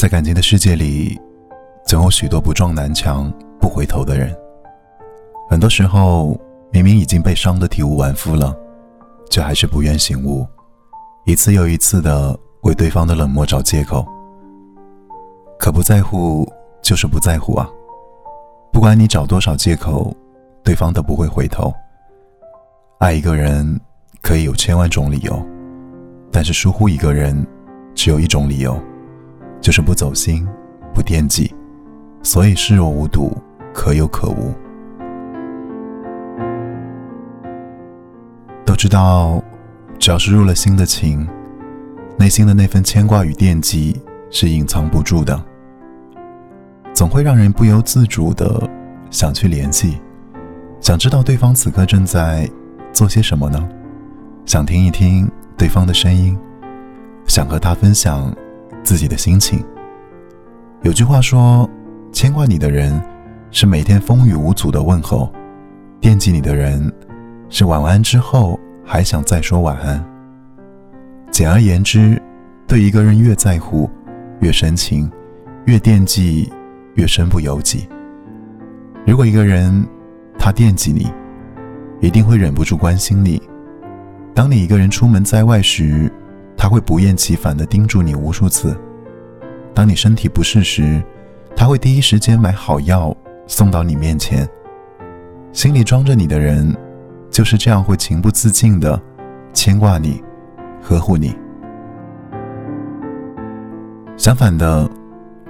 在感情的世界里，总有许多不撞南墙不回头的人。很多时候，明明已经被伤得体无完肤了，却还是不愿醒悟，一次又一次的为对方的冷漠找借口。可不在乎就是不在乎啊！不管你找多少借口，对方都不会回头。爱一个人可以有千万种理由，但是疏忽一个人，只有一种理由。就是不走心，不惦记，所以视若无睹，可有可无。都知道，只要是入了心的情，内心的那份牵挂与惦记是隐藏不住的，总会让人不由自主的想去联系，想知道对方此刻正在做些什么呢？想听一听对方的声音，想和他分享。自己的心情。有句话说：“牵挂你的人，是每天风雨无阻的问候；惦记你的人，是晚安之后还想再说晚安。”简而言之，对一个人越在乎，越深情，越惦记，越身不由己。如果一个人他惦记你，一定会忍不住关心你。当你一个人出门在外时，他会不厌其烦地叮嘱你无数次。当你身体不适时，他会第一时间买好药送到你面前。心里装着你的人，就是这样会情不自禁地牵挂你、呵护你。相反的，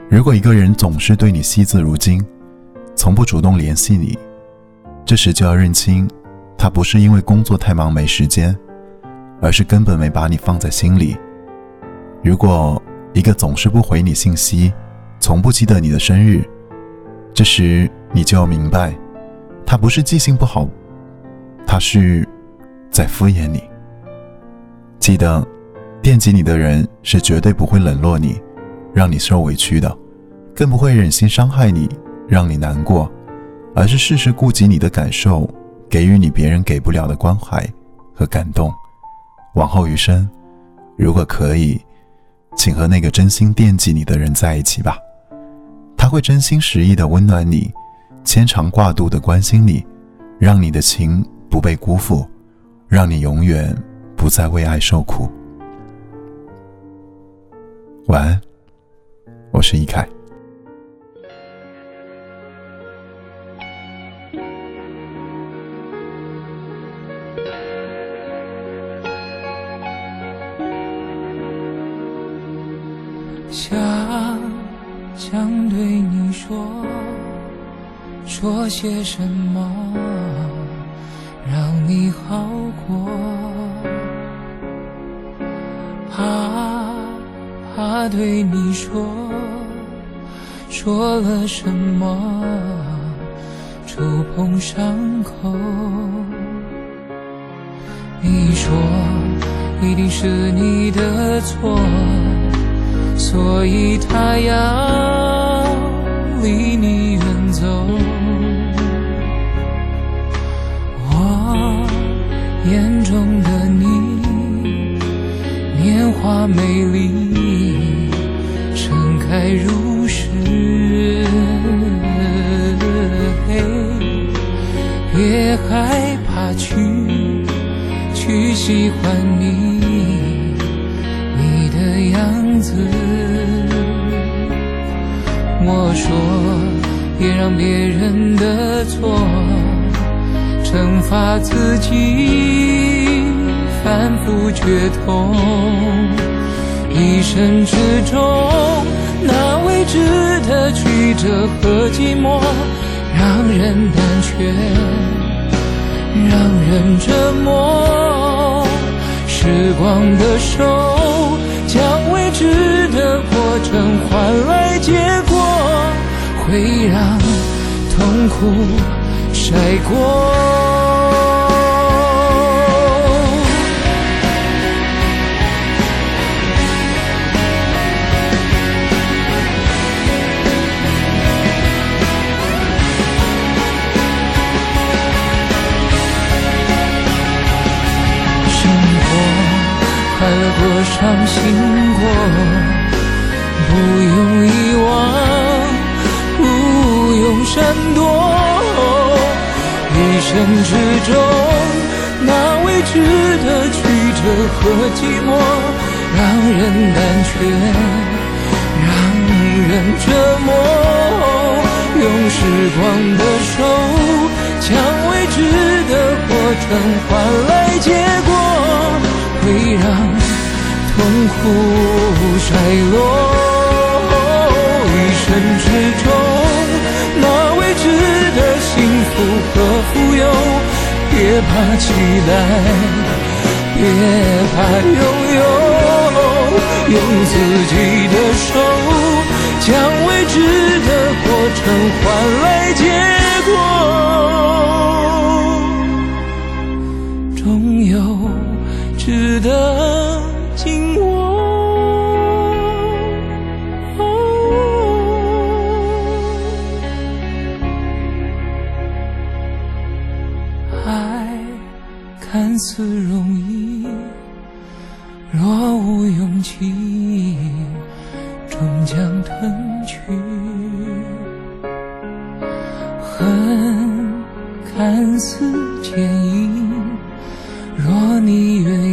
如果一个人总是对你惜字如金，从不主动联系你，这时就要认清，他不是因为工作太忙没时间。而是根本没把你放在心里。如果一个总是不回你信息，从不记得你的生日，这时你就要明白，他不是记性不好，他是在敷衍你。记得，惦记你的人是绝对不会冷落你，让你受委屈的，更不会忍心伤害你，让你难过，而是事事顾及你的感受，给予你别人给不了的关怀和感动。往后余生，如果可以，请和那个真心惦记你的人在一起吧。他会真心实意的温暖你，牵肠挂肚的关心你，让你的情不被辜负，让你永远不再为爱受苦。晚安，我是易凯。想想对你说，说些什么让你好过？怕怕对你说，说了什么触碰伤口？你说一定是你的错。所以他要离你远走。我眼中的你，年华美丽，盛开如诗。别害怕去，去喜欢你。子，我说别让别人的错惩罚自己，反复觉痛，一生之中那未知的曲折和寂寞，让人胆怯，让人折磨，时光的手。将未知的过程换来结果，会让痛苦晒过。伤心过，不用遗忘，不用闪躲。一生之中，那未知的曲折和寂寞，让人胆怯，让人折磨。用时光的手，将未知的过程换来不衰落。一生之中，那未知的幸福和富有，别怕期待，别怕拥有，用自己的手。将未知的过程换来结果，看似容易，若无勇气。终将吞去，恨看似坚硬，若你愿意。